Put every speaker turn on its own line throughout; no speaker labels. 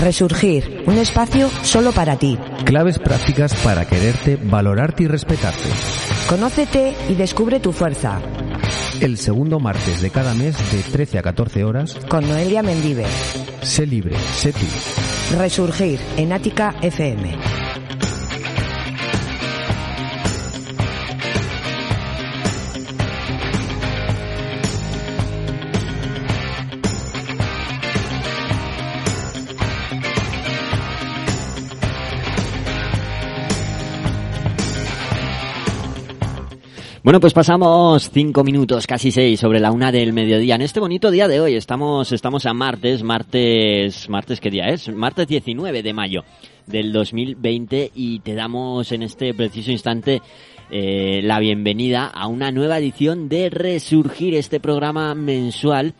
Resurgir, un espacio solo para ti.
Claves prácticas para quererte, valorarte y respetarte.
Conócete y descubre tu fuerza.
El segundo martes de cada mes de 13 a 14 horas.
Con Noelia Mendive.
Sé libre, sé tú.
Resurgir en Ática FM.
Bueno, pues pasamos cinco minutos, casi seis, sobre la una del mediodía. En este bonito día de hoy estamos, estamos a martes, martes, martes, ¿qué día es? Martes 19 de mayo del 2020 y te damos en este preciso instante eh, la bienvenida a una nueva edición de Resurgir, este programa mensual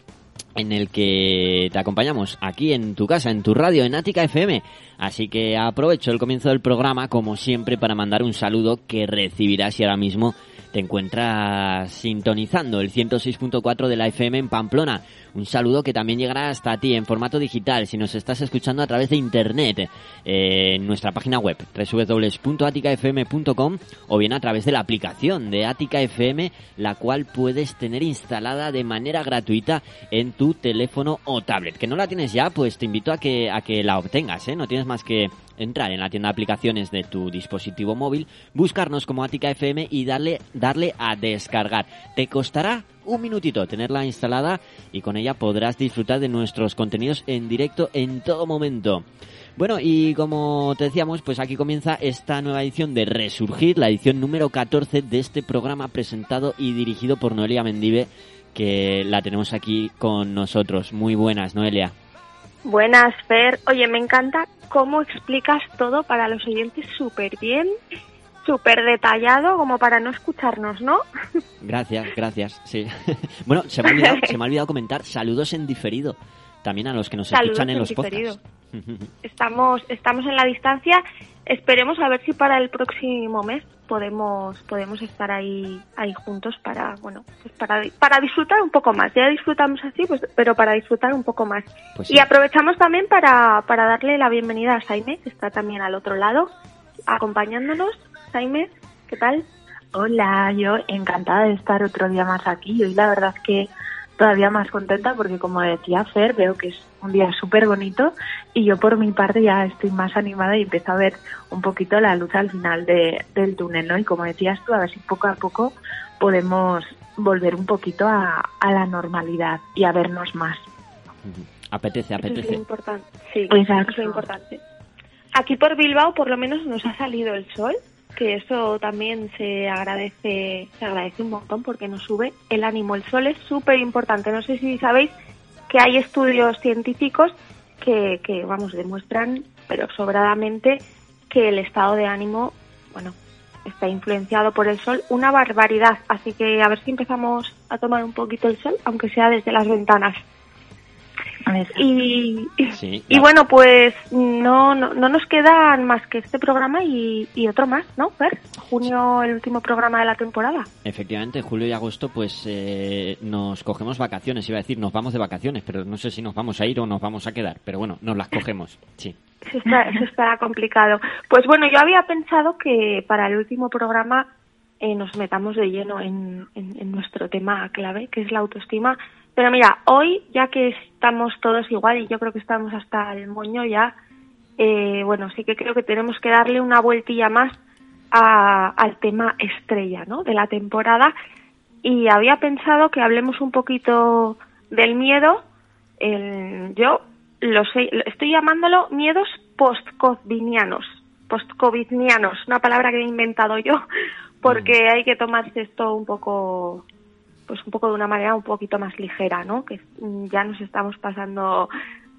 en el que te acompañamos aquí en tu casa, en tu radio, en Ática FM. Así que aprovecho el comienzo del programa, como siempre, para mandar un saludo que recibirás y ahora mismo te encuentras sintonizando el 106.4 de la FM en Pamplona. Un saludo que también llegará hasta ti en formato digital si nos estás escuchando a través de internet eh, en nuestra página web www.aticafm.com o bien a través de la aplicación de Atica FM, la cual puedes tener instalada de manera gratuita en tu teléfono o tablet. Que no la tienes ya, pues te invito a que a que la obtengas, ¿eh? No tienes más que entrar en la tienda de aplicaciones de tu dispositivo móvil, buscarnos como Atica FM y darle, darle a descargar. Te costará un minutito tenerla instalada y con ella podrás disfrutar de nuestros contenidos en directo en todo momento. Bueno, y como te decíamos, pues aquí comienza esta nueva edición de Resurgir, la edición número 14 de este programa presentado y dirigido por Noelia Mendive, que la tenemos aquí con nosotros. Muy buenas, Noelia.
Buenas, Fer. Oye, me encanta cómo explicas todo para los oyentes súper bien, súper detallado, como para no escucharnos, ¿no?
Gracias, gracias, sí. bueno, se me, ha olvidado, se me ha olvidado comentar saludos en diferido también a los que nos escuchan en, los podcasts.
Estamos, estamos en la distancia. Esperemos a ver si para el próximo mes podemos podemos estar ahí ahí juntos para bueno pues para para disfrutar un poco más. Ya disfrutamos así pues pero para disfrutar un poco más. Pues y aprovechamos también para para darle la bienvenida a Jaime que está también al otro lado acompañándonos. Jaime qué tal
hola yo encantada de estar otro día más aquí. Hoy la verdad es que todavía más contenta porque como decía Fer, veo que es un día súper bonito y yo por mi parte ya estoy más animada y empiezo a ver un poquito la luz al final de, del túnel, ¿no? Y como decías tú, a ver si poco a poco podemos volver un poquito a, a la normalidad y a vernos más.
Apetece, apetece.
Eso es importante. Sí, eso es importante. Aquí por Bilbao por lo menos nos ha salido el sol que eso también se agradece, se agradece un montón porque nos sube el ánimo. El sol es súper importante. No sé si sabéis que hay estudios científicos que, que, vamos, demuestran, pero sobradamente, que el estado de ánimo, bueno, está influenciado por el sol, una barbaridad. Así que a ver si empezamos a tomar un poquito el sol, aunque sea desde las ventanas. Y, y bueno, pues no, no, no, nos quedan más que este programa y, otro más, ¿no? Ver, junio, el último programa de la temporada.
Efectivamente, julio y agosto, pues eh, nos cogemos vacaciones, iba a decir, nos vamos de vacaciones, pero no sé si nos vamos a ir o nos vamos a quedar, pero bueno, nos las cogemos, sí.
Eso está, eso está complicado. Pues bueno, yo había pensado que para el último programa eh, nos metamos de lleno en, en nuestro tema clave, que es la autoestima pero mira, hoy, ya que estamos todos igual y yo creo que estamos hasta el moño ya, eh, bueno, sí que creo que tenemos que darle una vueltilla más al tema estrella, ¿no? De la temporada. Y había pensado que hablemos un poquito del miedo. yo lo sé, estoy llamándolo miedos post-covidianos, post-covidianos, una palabra que he inventado yo, porque mm. hay que tomarse esto un poco pues un poco de una manera un poquito más ligera, ¿no? Que ya nos estamos pasando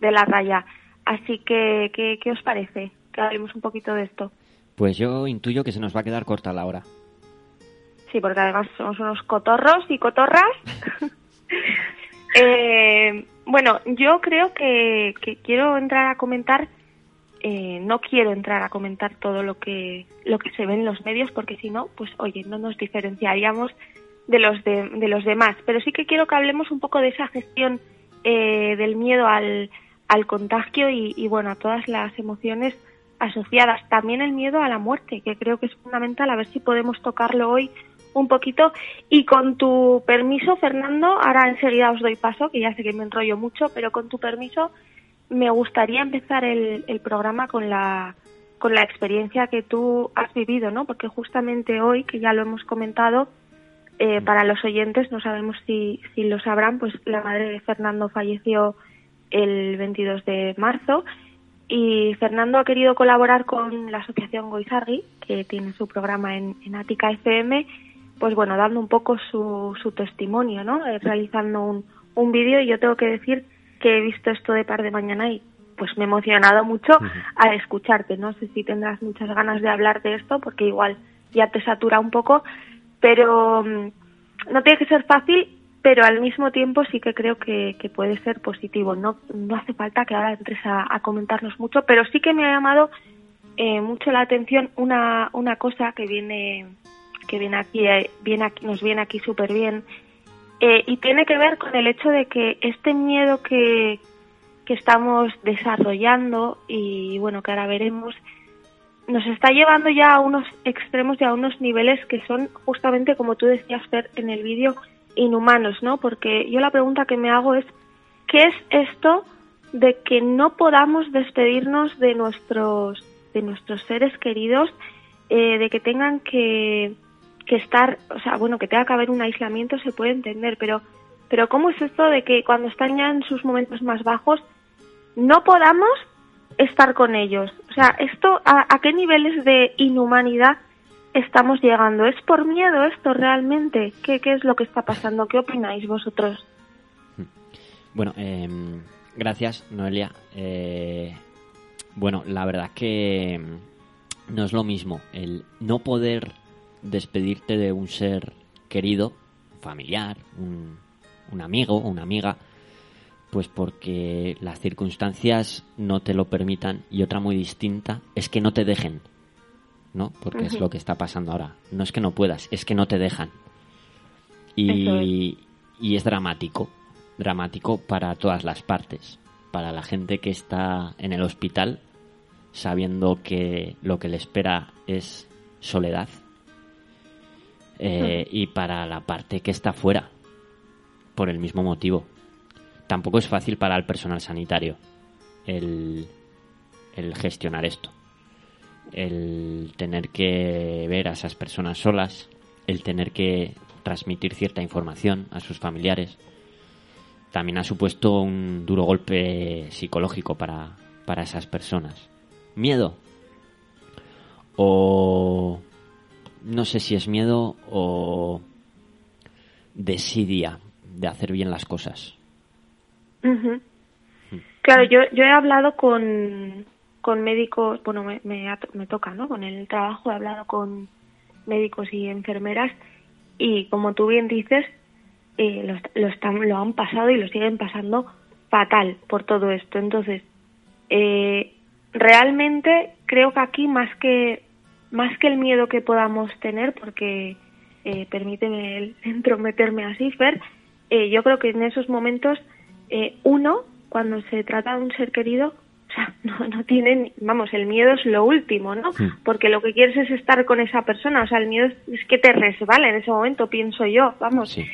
de la raya. Así que, ¿qué, os parece? Que hablemos un poquito de esto.
Pues yo intuyo que se nos va a quedar corta la hora.
Sí, porque además somos unos cotorros y cotorras. eh, bueno, yo creo que, quiero entrar a comentar, eh, no quiero entrar a comentar todo lo que, lo que se ve en los medios, porque si no, pues oye, no nos diferenciaríamos de los, de, los demás. Pero sí que quiero que hablemos un poco de esa gestión eh, del miedo al, al contagio y, y, bueno, a todas las emociones asociadas. También el miedo a la muerte, que creo que es fundamental, a ver si podemos tocarlo hoy un poquito. Y con tu permiso, Fernando, ahora enseguida os doy paso, que ya sé que me enrollo mucho, pero con tu permiso me gustaría empezar el, el programa con la con la experiencia que tú has vivido, ¿no? Porque justamente hoy, que ya lo hemos comentado, eh, para los oyentes, no sabemos si, si lo sabrán, pues la madre de Fernando falleció el 22 de marzo y Fernando ha querido colaborar con la asociación Goizargui, que tiene su programa en, en Ática FM, pues bueno, dando un poco su, su testimonio, ¿no? Eh, realizando un, un vídeo y yo tengo que decir que he visto esto de par de mañana y pues me he emocionado mucho al escucharte. No sé si tendrás muchas ganas de hablar de esto porque igual ya te satura un poco, pero mm, no tiene que ser fácil, pero al mismo tiempo sí que creo que, que puede ser positivo. No, no hace falta que ahora entres a, comentarnos mucho, pero sí que me ha llamado eh, mucho la atención una, una cosa que viene que viene aquí, eh, viene aquí nos viene aquí súper bien eh, y tiene que ver con el hecho de que este miedo que, que estamos desarrollando y bueno que ahora veremos nos está llevando ya a unos extremos y a unos niveles que son justamente como tú decías Fer en el vídeo inhumanos, ¿no? Porque yo la pregunta que me hago es ¿qué es esto de que no podamos despedirnos de nuestros de nuestros seres queridos, eh, de que tengan que que estar, o sea, bueno, que tenga que haber un aislamiento se puede entender, pero, pero ¿cómo es esto de que cuando están ya en sus momentos más bajos no podamos estar con ellos? O sea, esto, ¿a, qué niveles de inhumanidad estamos llegando? ¿Es por miedo esto realmente? ¿Qué, qué es lo que está pasando? ¿Qué opináis vosotros?
Bueno, eh, gracias, Noelia. Eh, bueno, la verdad que no es lo mismo el no poder despedirte de un ser querido, familiar, un amigo, una amiga, pues porque las circunstancias no te lo permitan y otra muy distinta es que no te dejen, ¿no? Porque es lo que está pasando ahora. No es que no puedas, es que no te dejan. Y, y es dramático, dramático para todas las partes, para la gente que está en el hospital sabiendo que lo que le espera es soledad eh, y para la parte que está fuera por el mismo motivo. Tampoco es fácil para el personal sanitario el, gestionar esto. El tener que ver a esas personas solas, el tener que transmitir cierta información a sus familiares, también ha supuesto un duro golpe psicológico para, para esas personas. Miedo. O no sé si es miedo o desidia de hacer bien las cosas.
Ujú. Claro, yo, yo he hablado con, con médicos, bueno, me, me, me toca, ¿no? Con el trabajo he hablado con médicos y enfermeras y como tú bien dices, eh, lo, están, lo han pasado y lo siguen pasando fatal por todo esto. Entonces, eh, realmente creo que aquí más que más que el miedo que podamos tener, porque eh, permíteme el entrometerme así, Fer, eh, yo creo que en esos momentos eh, uno, cuando se trata de un ser querido, o sea, no, no tiene, ni- vamos, el miedo es lo último, ¿no?
Sí.
Porque lo que quieres es estar con esa persona, o sea, el miedo es, es que te resbala en ese momento, pienso yo, vamos.
Sí.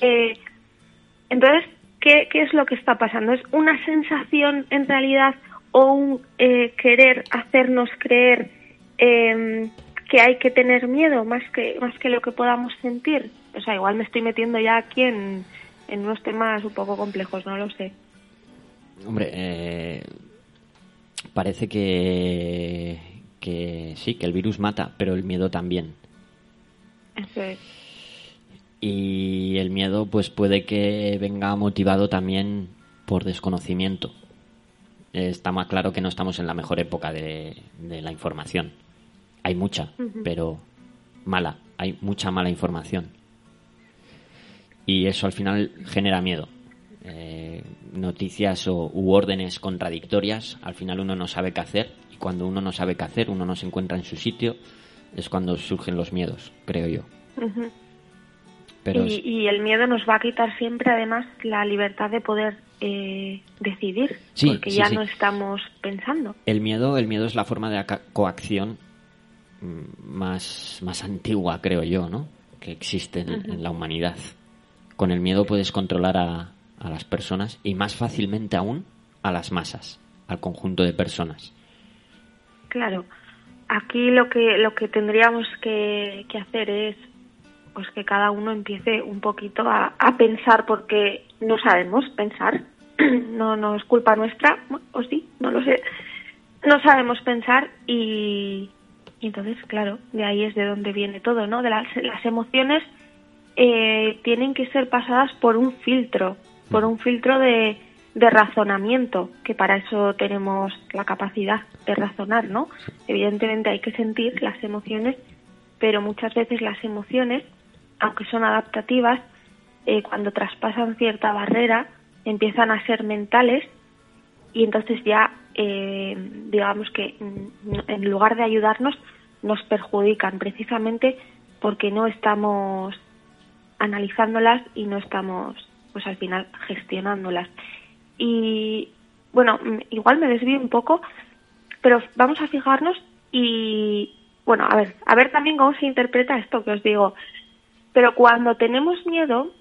Eh, entonces, ¿qué, ¿qué es lo que está pasando? ¿Es una sensación en realidad o un eh, querer hacernos creer eh, que hay que tener miedo más que, más que lo que podamos sentir? O sea, igual me estoy metiendo ya aquí en, en unos temas un poco complejos, no lo sé.
Hombre, eh, parece que, que sí, que el virus mata, pero el miedo también.
Eso es.
Y el miedo pues puede que venga motivado también por desconocimiento. Está más claro que no estamos en la mejor época de, de la información. Hay mucha, pero mala. Hay mucha mala información. Y eso al final genera miedo. Eh, noticias o, u órdenes contradictorias, al final uno no sabe qué hacer. Y cuando uno no sabe qué hacer, uno no se encuentra en su sitio, es cuando surgen los miedos, creo yo. Pero
y,
es-
y el miedo nos va a quitar siempre, además, la libertad de poder eh, decidir,
Sí,
porque
sí,
ya
sí.
no estamos pensando.
El miedo, el miedo es la forma de coacción mm, más, más antigua, creo yo, ¿no? Que existe en, en la humanidad. Con el miedo puedes controlar a, a las personas y más fácilmente aún a las masas, al conjunto de personas.
Claro, aquí lo que lo que tendríamos que, que hacer es pues que cada uno empiece un poquito a, a pensar porque no sabemos pensar, no no es culpa nuestra o sí, no lo sé, no sabemos pensar y, y entonces claro de ahí es de donde viene todo, ¿no? De las, las emociones eh, tienen que ser pasadas por un filtro, por un filtro de, de razonamiento, que para eso tenemos la capacidad de razonar, ¿no? Evidentemente hay que sentir las emociones, pero muchas veces las emociones, aunque son adaptativas, eh, cuando traspasan cierta barrera, empiezan a ser mentales y entonces ya, eh, digamos que mm, en lugar de ayudarnos, nos perjudican precisamente porque no estamos analizándolas y no estamos, pues al final, gestionándolas. Y bueno, mm, igual me desvío un poco, pero vamos a fijarnos y, bueno, a ver, a ver también cómo se interpreta esto que os digo. Pero cuando tenemos miedo,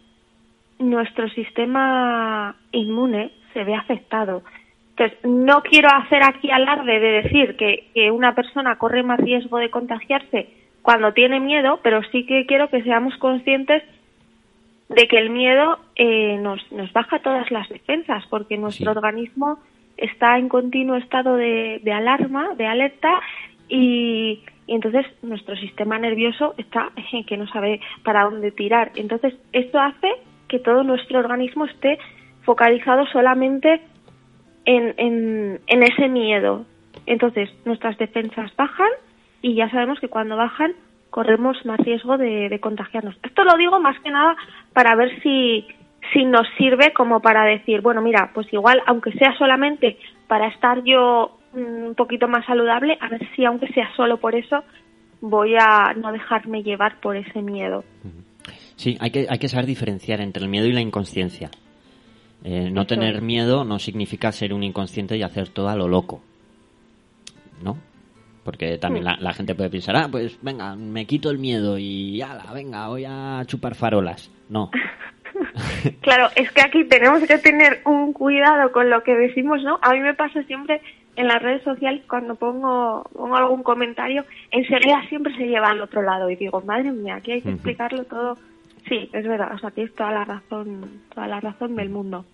nuestro sistema inmune se ve afectado. Entonces, no quiero hacer aquí alarde de decir que, que una persona corre más riesgo de contagiarse cuando tiene miedo, pero sí que quiero que seamos conscientes de que el miedo eh, nos, nos baja todas las defensas, porque nuestro
Sí.
organismo está en continuo estado de, de alarma, de alerta, y, y entonces nuestro sistema nervioso está que no sabe para dónde tirar. Entonces, esto hace que todo nuestro organismo esté focalizado solamente en, en, en ese miedo. Entonces, nuestras defensas bajan y ya sabemos que cuando bajan corremos más riesgo de, de contagiarnos. Esto lo digo más que nada para ver si, si nos sirve como para decir, bueno, mira, pues igual, aunque sea solamente para estar yo mm, un poquito más saludable, a ver si aunque sea solo por eso, voy a no dejarme llevar por ese miedo.
Sí, hay que, hay que saber diferenciar entre el miedo y la inconsciencia. Eh, no
Eso
tener miedo no significa ser un inconsciente y hacer todo a lo loco. ¿No? Porque también la, la gente puede pensar, ah, pues venga, me quito el miedo y ala, venga, voy a chupar farolas. No.
Claro, es que aquí tenemos que tener un cuidado con lo que decimos, ¿no? A mí me pasa siempre en las redes sociales cuando pongo, pongo algún comentario, enseguida siempre se lleva al otro lado y digo, madre mía, aquí hay que explicarlo todo. Sí, es verdad, o sea, tienes toda la razón, toda la razón del mundo.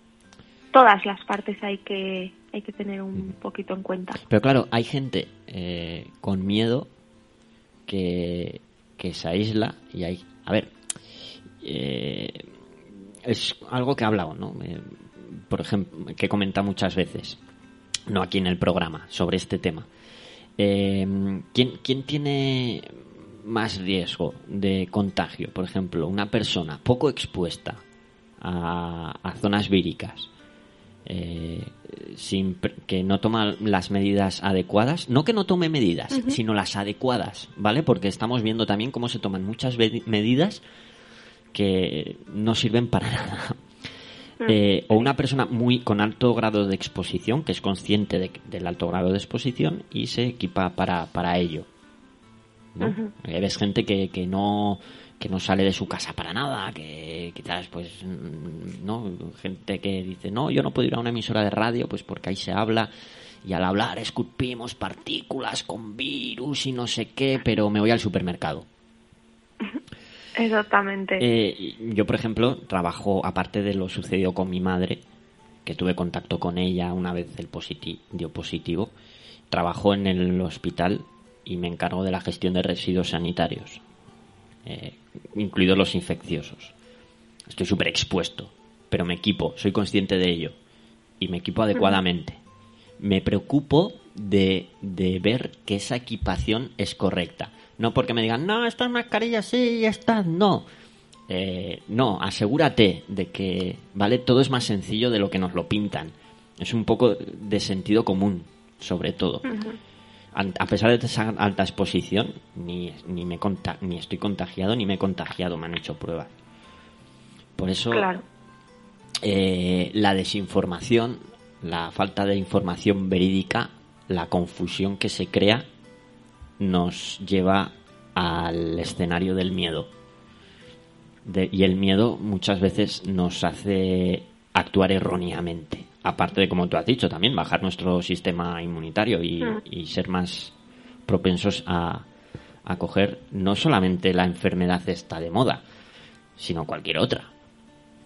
Todas las partes hay que hay que tener un poquito en cuenta.
Pero claro, hay gente eh, con miedo que, que se aísla y hay... A ver, eh, es algo que he hablado, ¿no? Eh, por ejemplo, que he comentado muchas veces, no aquí en el programa, sobre este tema. Eh, ¿quién, ¿Quién tiene más riesgo de contagio? Por ejemplo, una persona poco expuesta a, a zonas víricas, eh, sin que no toma las medidas adecuadas, no que no tome medidas, sino las adecuadas, ¿vale? Porque estamos viendo también cómo se toman muchas medidas que no sirven para nada. Eh, o una persona muy con alto grado de exposición, que es consciente de- del alto grado de exposición y se equipa para, para ello. ¿no?
Ujú.
Eh, ves gente que, que no que no sale de su casa para nada, que quizás pues mm, no, gente que dice, "No, yo no puedo ir a una emisora de radio pues porque ahí se habla y al hablar escupimos partículas con virus y no sé qué, pero me voy al supermercado."
Exactamente.
Eh, yo, por ejemplo, trabajo, aparte de lo sucedido con mi madre, que tuve contacto con ella una vez el positi dio positivo, trabajo en el hospital y me encargo de la gestión de residuos sanitarios, eh, incluidos los infecciosos. Estoy súper expuesto, pero me equipo, soy consciente de ello y me equipo adecuadamente. Me preocupo de, de ver que esa equipación es correcta. No porque me digan, no, estas mascarillas sí, estas no. Eh, no, asegúrate de que, ¿vale? Todo es más sencillo de lo que nos lo pintan. Es un poco de sentido común, sobre todo. A pesar de esa alta exposición, ni, ni, me conta- ni estoy contagiado ni me he contagiado, me han hecho pruebas. Por eso
Claro.
eh, la desinformación, la falta de información verídica, la confusión que se crea, nos lleva al escenario del miedo. De- y el miedo muchas veces nos hace actuar erróneamente. Aparte de, como tú has dicho, también bajar nuestro sistema inmunitario y,
Mm.
y ser más propensos a, a coger no solamente la enfermedad esta de moda, sino cualquier otra.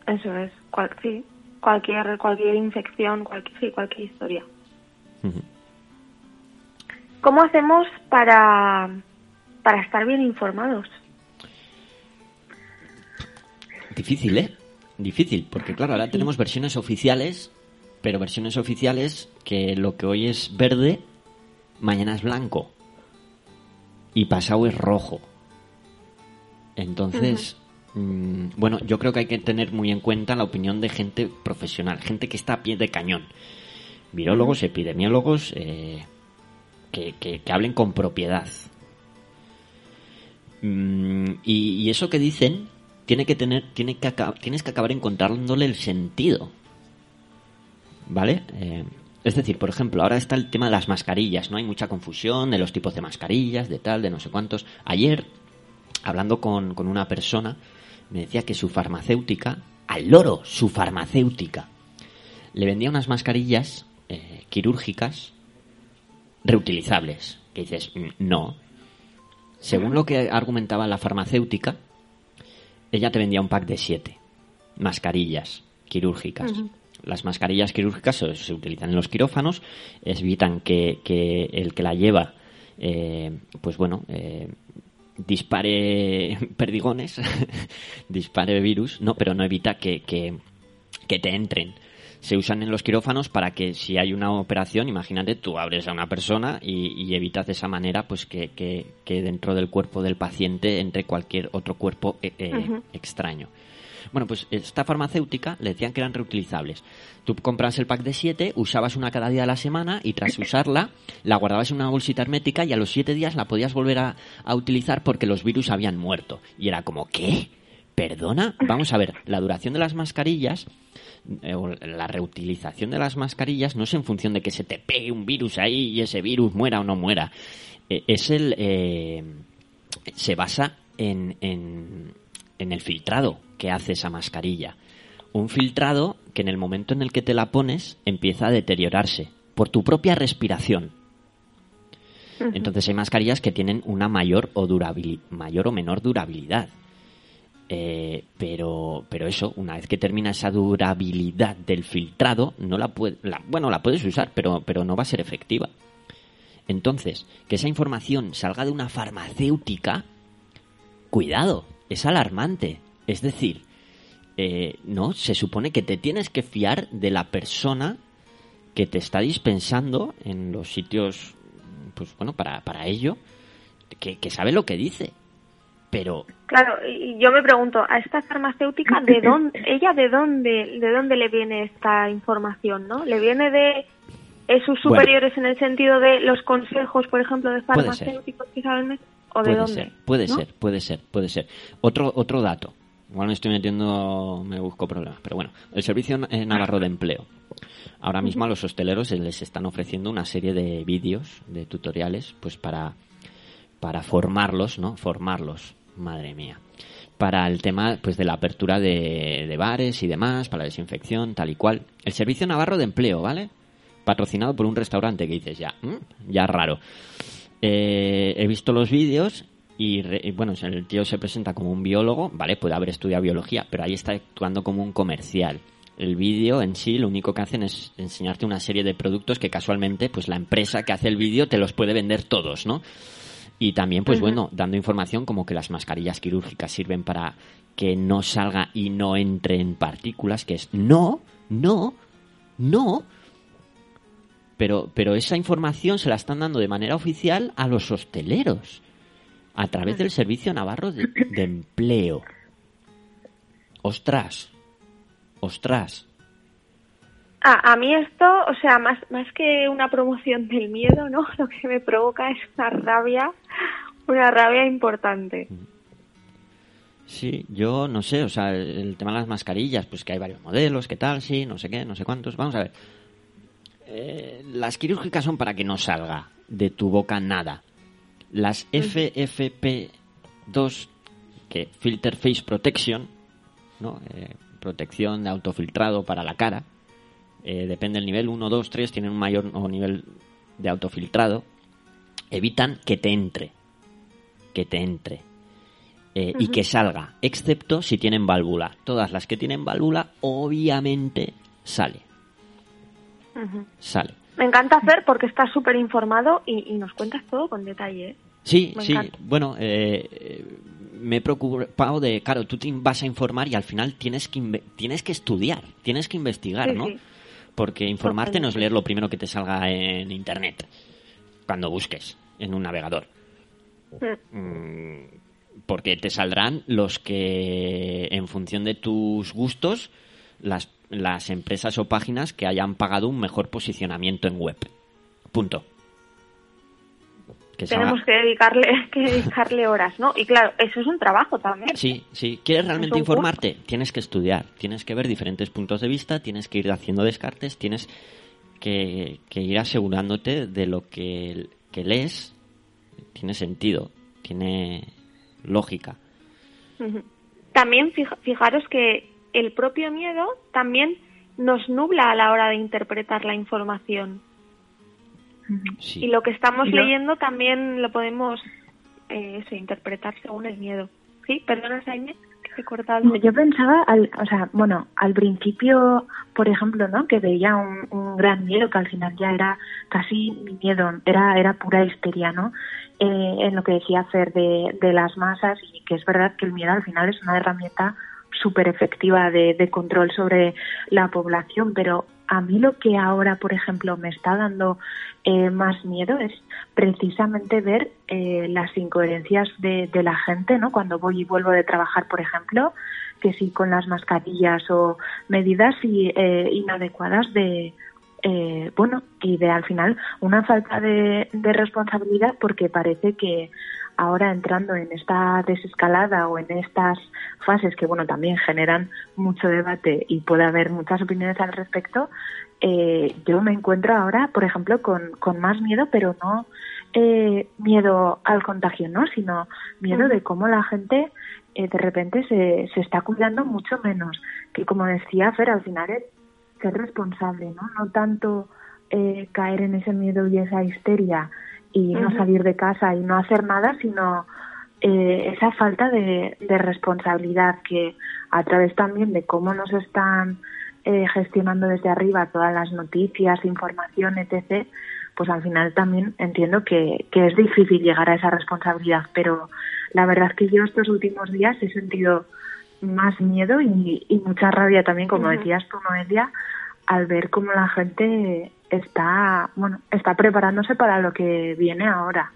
Eso es. Cual- sí. Cualquier, cualquier infección, cualquier, sí, cualquier historia. ¿Cómo hacemos para, para estar bien informados?
Difícil, ¿eh? Difícil, porque claro, ahora tenemos versiones oficiales, pero versiones oficiales que lo que hoy es verde, mañana es blanco. Y pasado es rojo. Entonces, mm, bueno, yo creo que hay que tener muy en cuenta la opinión de gente profesional, gente que está a pie de cañón. Virólogos, epidemiólogos, eh, que, que- que hablen con propiedad. Mm, y, y eso que dicen tiene que tener, tiene que tienes que acabar encontrándole el sentido. ¿Vale? Eh, es decir, por ejemplo, ahora está el tema de las mascarillas, ¿no? Hay mucha confusión de los tipos de mascarillas, de tal, de no sé cuántos. Ayer, hablando con, con una persona, me decía que su farmacéutica, al loro, su farmacéutica, le vendía unas mascarillas eh, quirúrgicas reutilizables. Que dices, "Mm, no. Según lo que argumentaba la farmacéutica, ella te vendía un pack de siete mascarillas quirúrgicas. Las mascarillas quirúrgicas se, se utilizan en los quirófanos, evitan que, que el que la lleva, eh, pues bueno, eh, dispare perdigones, dispare virus, no, pero no evita que, que, que te entren. Se usan en los quirófanos para que si hay una operación, imagínate, tú abres a una persona y, y evitas de esa manera pues que, que- que dentro del cuerpo del paciente entre cualquier otro cuerpo eh, eh, extraño. Bueno, pues esta farmacéutica le decían que eran reutilizables. Tú comprabas el pack de siete, usabas una cada día de la semana y tras usarla la guardabas en una bolsita hermética y a los siete días la podías volver a, utilizar porque los virus habían muerto. Y era como, ¿qué? ¿Perdona? Vamos a ver, la duración de las mascarillas eh, o la reutilización de las mascarillas no es en función de que se te pegue un virus ahí y ese virus muera o no muera. Eh, es el... eh, se basa en, en el filtrado que hace esa mascarilla. Un filtrado que en el momento en el que te la pones empieza a deteriorarse por tu propia respiración. Entonces hay mascarillas que tienen una mayor o mayor o menor durabilidad. Eh, pero, pero eso, una vez que termina esa durabilidad del filtrado, no la puede, la- bueno, la puedes usar, pero, pero no va a ser efectiva. Entonces, que esa información salga de una farmacéutica, cuidado, es alarmante. Es decir, eh, no, se supone que te tienes que fiar de la persona que te está dispensando en los sitios, pues bueno, para, para ello, que, que sabe lo que dice. Pero
Claro, y yo me pregunto, a esta farmacéutica, ¿de dónde, ella de dónde, de dónde le viene esta información, no? ¿Le viene de sus
Bueno.
superiores en el sentido de los consejos, por ejemplo, de farmacéuticos que saben? ¿O de
puede
dónde?
ser, puede
¿no?
ser, puede ser, puede ser. Otro, otro dato. Igual me estoy metiendo, me busco problemas, pero bueno, el Servicio Navarro de Empleo. Ahora mismo a los hosteleros les están ofreciendo una serie de vídeos, de tutoriales, pues para, para formarlos, ¿no? Formarlos, madre mía. Para el tema, pues de la apertura de, de bares y demás, para la desinfección, tal y cual. El Servicio Navarro de Empleo, ¿vale? Patrocinado por un restaurante que dices ya, ¿mm? ya raro. Eh, he visto los vídeos y, re- y, bueno, el tío se presenta como un biólogo, vale, puede haber estudiado biología, pero ahí está actuando como un comercial. El vídeo en sí lo único que hacen es enseñarte una serie de productos que casualmente pues la empresa que hace el vídeo te los puede vender todos, ¿no? Y también, pues bueno, dando información como que las mascarillas quirúrgicas sirven para que no salga y no entre en partículas, que es no, no, no. Pero, pero esa información se la están dando de manera oficial a los hosteleros a través del Servicio Navarro de, de Empleo. Ostras, ostras.
A, a mí esto, o sea, más, más que una promoción del miedo, ¿no? Lo que me provoca es una rabia, una rabia importante.
Sí, yo no sé, o sea, el tema de las mascarillas, pues que hay varios modelos, qué tal, sí, no sé qué, no sé cuántos. Vamos a ver. Eh, las quirúrgicas son para que no salga de tu boca nada. Las FFP2, que Filter Face Protection, ¿no? Eh, protección de autofiltrado para la cara, eh, depende del nivel 1, 2, 3, tienen un mayor nivel de autofiltrado, evitan que te entre. Que te entre. Eh, y que salga, excepto si tienen válvula. Todas las que tienen válvula, obviamente, sale. Sale.
Me encanta hacer porque estás súper informado y, nos cuentas todo con detalle. ¿eh?
Sí, sí. Bueno, eh, me he preocupado de, claro, tú te vas a informar y al final tienes que, tienes que estudiar, tienes que investigar, ¿no? Porque informarte no es leer lo primero que te salga en Internet, cuando busques en un navegador. Mm, porque te saldrán los que, en función de tus gustos, las, las empresas o páginas que hayan pagado un mejor posicionamiento en web. Punto.
Tenemos que dedicarle, que dedicarle horas, ¿no? Y claro, eso es un trabajo también.
Sí, sí. ¿Quieres realmente informarte? Tienes que estudiar, tienes que ver diferentes puntos de vista, tienes que ir haciendo descartes, tienes que, ir asegurándote de lo que, que lees tiene sentido, tiene lógica.
También fijaros que el propio miedo también nos nubla a la hora de interpretar la información. Y lo que estamos leyendo también lo podemos eh, interpretar según el miedo. Sí, perdona, Jaime, que he cortado.
Yo pensaba, al, o sea, bueno, al principio, por ejemplo, ¿no? Que veía un, gran miedo que al final ya era casi miedo, era, era pura histeria, ¿no? Eh, en lo que decía hacer de, de las masas y que es verdad que el miedo al final es una herramienta súper efectiva de, de, control sobre la población, pero a mí lo que ahora, por ejemplo, me está dando eh, más miedo es precisamente ver eh, las incoherencias de, la gente, ¿no? Cuando voy y vuelvo de trabajar, por ejemplo, que sí con las mascarillas o medidas eh, inadecuadas de, eh, bueno, y de al final una falta de responsabilidad porque parece que ahora entrando en esta desescalada o en estas fases que, bueno, también generan mucho debate y puede haber muchas opiniones al respecto, eh, yo me encuentro ahora, por ejemplo, con, con más miedo, pero no eh, miedo al contagio, ¿no? Sino miedo de cómo la gente eh, de repente se, se está cuidando mucho menos. Que, como decía Fer, al final es ser responsable, ¿no? No tanto eh, caer en ese miedo y esa histeria y no salir de casa y no hacer nada, sino eh, esa falta de, responsabilidad que a través también de cómo nos están eh, gestionando desde arriba todas las noticias, información, etc., pues al final también entiendo que, que es difícil llegar a esa responsabilidad, pero la verdad es que yo estos últimos días he sentido más miedo y, mucha rabia también, como decías tú, Noelia, al ver cómo la gente está, bueno, está preparándose para lo que viene ahora.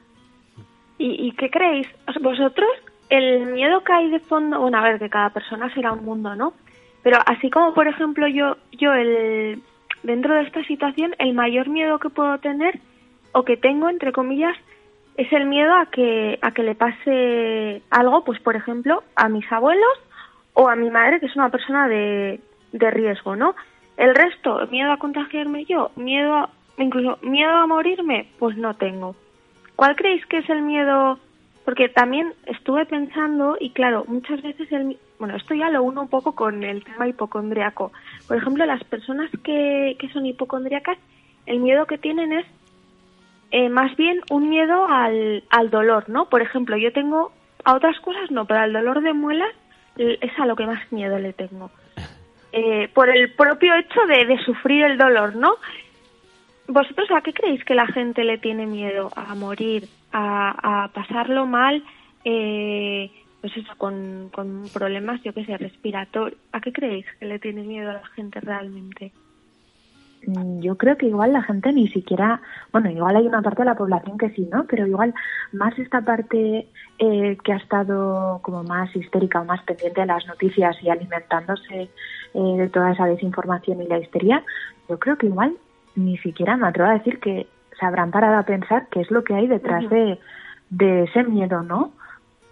¿Y, qué creéis? ¿Vosotros el miedo que hay de fondo, bueno, a ver, que cada persona será un mundo, ¿no? Pero así como, por ejemplo, yo, yo el, dentro de esta situación, el mayor miedo que puedo tener, o que tengo, entre comillas, es el miedo a que, a que le pase algo, pues por ejemplo, a mis abuelos o a mi madre, que es una persona de, de riesgo, ¿no? El resto, miedo a contagiarme yo, miedo a, incluso miedo a morirme, pues no tengo. ¿Cuál creéis que es el miedo? Porque también estuve pensando y claro, muchas veces el bueno, esto ya lo uno un poco con el tema hipocondriaco. Por ejemplo, las personas que, que son hipocondriacas, el miedo que tienen es eh, más bien un miedo al, al dolor, ¿no? Por ejemplo, yo tengo a otras cosas no, pero al dolor de muelas es a lo que más miedo le tengo. Eh, por el propio hecho de, sufrir el dolor, ¿no? ¿Vosotros a qué creéis que la gente le tiene miedo? ¿A morir? ¿A, pasarlo mal? Eh, pues eso, con, problemas, yo qué sé, respiratorios. ¿A qué creéis que le tiene miedo a la gente realmente?
Mm, yo creo que igual la gente ni siquiera, bueno, igual hay una parte de la población que sí, ¿no? Pero igual más esta parte eh, que ha estado como más histérica o más pendiente de las noticias y alimentándose eh, de toda esa desinformación y la histeria, yo creo que igual ni siquiera me atrevo a decir que se habrán parado a pensar qué es lo que hay detrás de, de ese miedo, ¿no?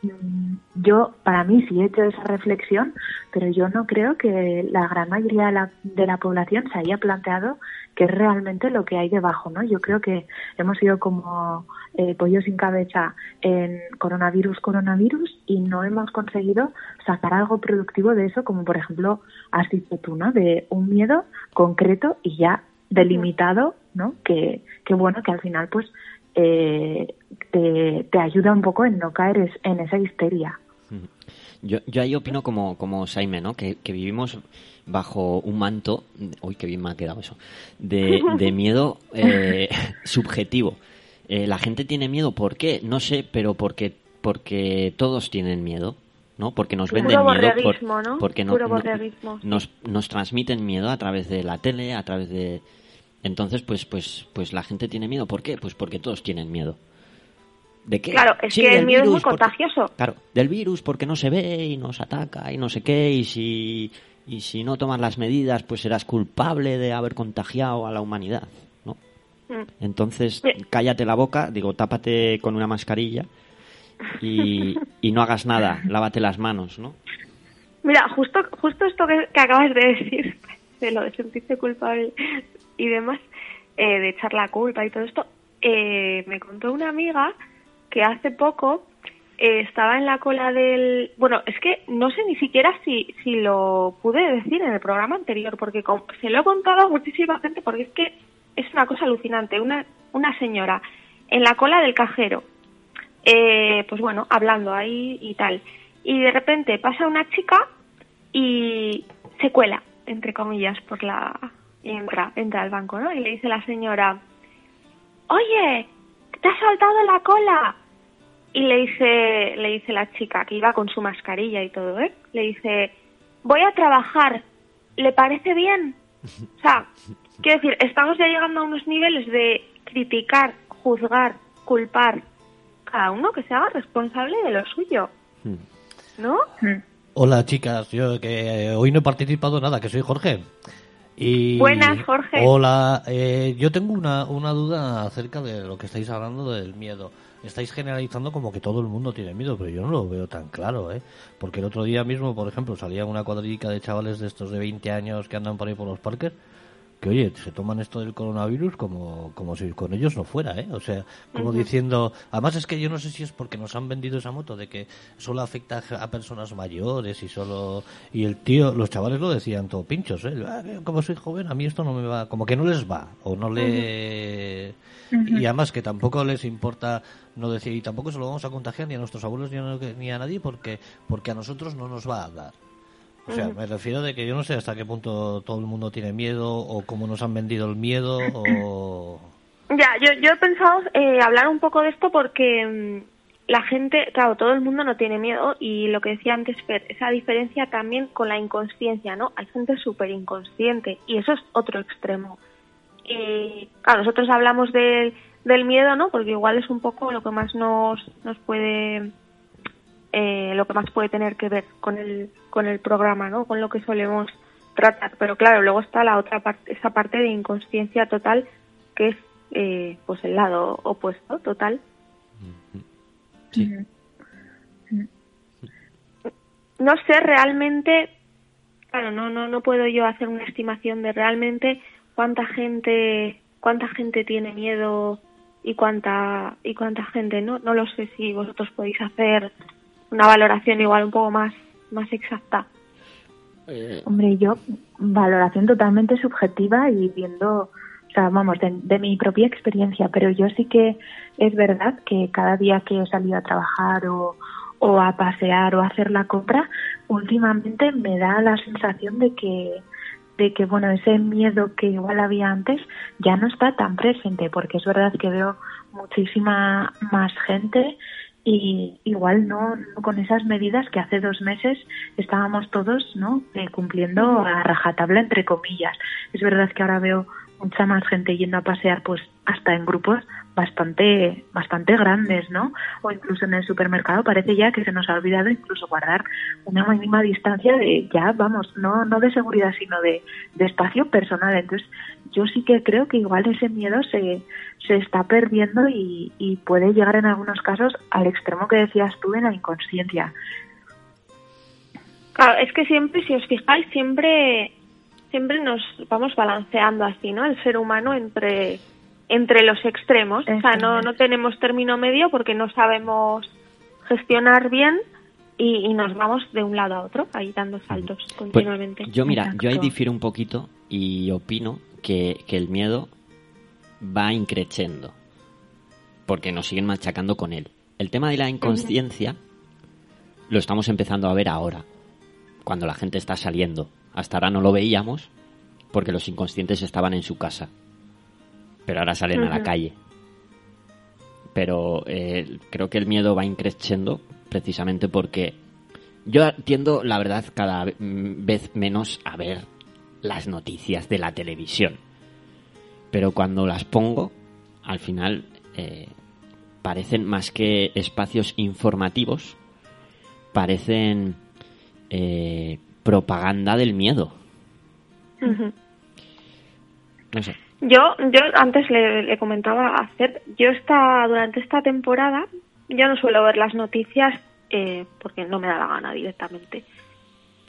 Mm, yo, para mí sí he hecho esa reflexión, pero yo no creo que la gran mayoría de la, de la población se haya planteado qué es realmente lo que hay debajo, ¿no? Yo creo que hemos sido como eh, pollo sin cabeza en coronavirus, coronavirus, y no hemos conseguido sacar algo productivo de eso, como por ejemplo has dicho tú, ¿no? De un miedo concreto y ya delimitado, ¿no? Que, que bueno, que al final pues eh, te, te ayuda un poco en no caer en esa histeria.
Yo, yo ahí opino como, como Saime, ¿no? Que, que vivimos bajo un manto, uy, qué bien me ha quedado eso, de, de miedo eh, subjetivo. Eh, la gente tiene miedo, ¿por qué? No sé, pero porque, porque todos tienen miedo. ¿no? Porque nos venden
Puro
miedo, por-
¿no?
porque no-
Puro
no- nos, nos transmiten miedo a través de la tele, a través de entonces pues pues pues la gente tiene miedo, ¿por qué? Pues porque todos tienen miedo. ¿De qué?
Claro, es
Sí,
que el miedo es muy
porque-
contagioso.
Claro, del virus porque no se ve y nos ataca y no sé qué y si y si no tomas las medidas pues serás culpable de haber contagiado a la humanidad, ¿no?
Mm.
Entonces,
Sí.
cállate la boca, digo, tápate con una mascarilla y, y no hagas nada, lávate las manos, ¿no?
Mira, justo, justo esto que, que acabas de decir, de lo de sentirse culpable y demás, eh, de echar la culpa y todo esto, eh, me contó una amiga que hace poco eh, estaba en la cola del... Bueno, es que no sé ni siquiera si, si lo pude decir en el programa anterior, porque se lo he contado a muchísima gente, porque es que es una cosa alucinante. Una, una señora en la cola del cajero, eh, pues bueno, hablando ahí y tal. Y de repente pasa una chica y se cuela, entre comillas, por la... y entra, entra al banco, ¿no? Y le dice la señora, oye, te has saltado la cola. Y le dice, le dice la chica, que iba con su mascarilla y todo, ¿eh? Le dice, voy a trabajar, ¿le parece bien? O sea, quiero decir, estamos ya llegando a unos niveles de criticar, juzgar, culpar, cada uno que se haga responsable de lo suyo, ¿no?
Hola chicas, yo que eh, hoy no he participado en nada, que soy Jorge. Y...
Buenas, Jorge.
Hola, eh, yo tengo una, una duda acerca de lo que estáis hablando del miedo. Estáis generalizando como que todo el mundo tiene miedo, pero yo no lo veo tan claro, ¿eh? Porque el otro día mismo, por ejemplo, salía una cuadrica de chavales de estos de 20 años que andan por ahí por los parques que oye, se toman esto del coronavirus como, como si con ellos no fuera, ¿eh? O sea, como diciendo, además es que yo no sé si es porque nos han vendido esa moto de que solo afecta a personas mayores y solo, y el tío, los chavales lo decían todo pinchos, ¿eh? "Ah, como soy joven, a mí esto no me va, como que no les va, o no le, y además que tampoco les importa no decir, y tampoco se lo vamos a contagiar ni a nuestros abuelos ni a, ni a nadie porque, porque a nosotros no nos va a dar. O sea, me refiero de que yo no sé hasta qué punto todo el mundo tiene miedo o cómo nos han vendido el miedo o...
Ya, yo, yo he pensado eh, hablar un poco de esto porque mm, la gente, claro, todo el mundo no tiene miedo y lo que decía antes Fer, esa diferencia también con la inconsciencia, ¿no? Hay gente súper inconsciente y eso es otro extremo. Y claro, nosotros hablamos del, del miedo, ¿no? Porque igual es un poco lo que más nos, nos puede, eh, lo que más puede tener que ver con el, con el programa, ¿no? Con lo que solemos tratar. Pero claro, luego está la otra parte, esa parte de inconsciencia total que es eh, pues el lado opuesto total.
Sí.
No sé realmente, claro, no no no puedo yo hacer una estimación de realmente cuánta gente cuánta gente tiene miedo y cuánta y cuánta gente no no lo sé si vosotros podéis hacer una valoración igual un poco más más exacta.
Hombre, yo, valoración totalmente subjetiva y viendo, o sea, vamos, de, de mi propia experiencia, pero yo sí que es verdad que cada día que he salido a trabajar o, o a pasear o a hacer la compra, últimamente me da la sensación de que de que bueno ese miedo que igual había antes ya no está tan presente porque es verdad que veo muchísima más gente y igual no, con esas medidas que hace dos meses estábamos todos no Eh, cumpliendo a rajatabla entre comillas. Es verdad que ahora veo mucha más gente yendo a pasear, pues hasta en grupos bastante, bastante grandes, ¿no? O incluso en el supermercado parece ya que se nos ha olvidado incluso guardar una mínima distancia de, ya, vamos, no, no de seguridad, sino de, espacio personal. Entonces, yo sí que creo que igual ese miedo se, se está perdiendo y, y puede llegar en algunos casos al extremo que decías tú de la inconsciencia.
Claro, es que siempre, si os fijáis, siempre siempre nos vamos balanceando así, ¿no? El ser humano entre entre los extremos, o sea, no, no tenemos término medio porque no sabemos gestionar bien y, y nos vamos de un lado a otro, ahí dando saltos
Pues,
continuamente.
yo, mira, yo ahí difiero un poquito y opino que, que el miedo va increciendo. Porque nos siguen machacando con él. El tema de la inconsciencia lo estamos empezando a ver ahora. Cuando la gente está saliendo. Hasta ahora no lo veíamos porque los inconscientes estaban en su casa. Pero ahora salen a la calle. Pero eh, creo que el miedo va increciendo precisamente porque yo tiendo, la verdad, cada ve- vez menos a ver las noticias de la televisión. Pero cuando las pongo, al final eh, parecen más que espacios informativos, parecen eh, propaganda del miedo. No sé.
Yo, yo antes le, le comentaba a Cep, yo esta, durante esta temporada, yo no suelo ver las noticias eh, porque no me da la gana directamente.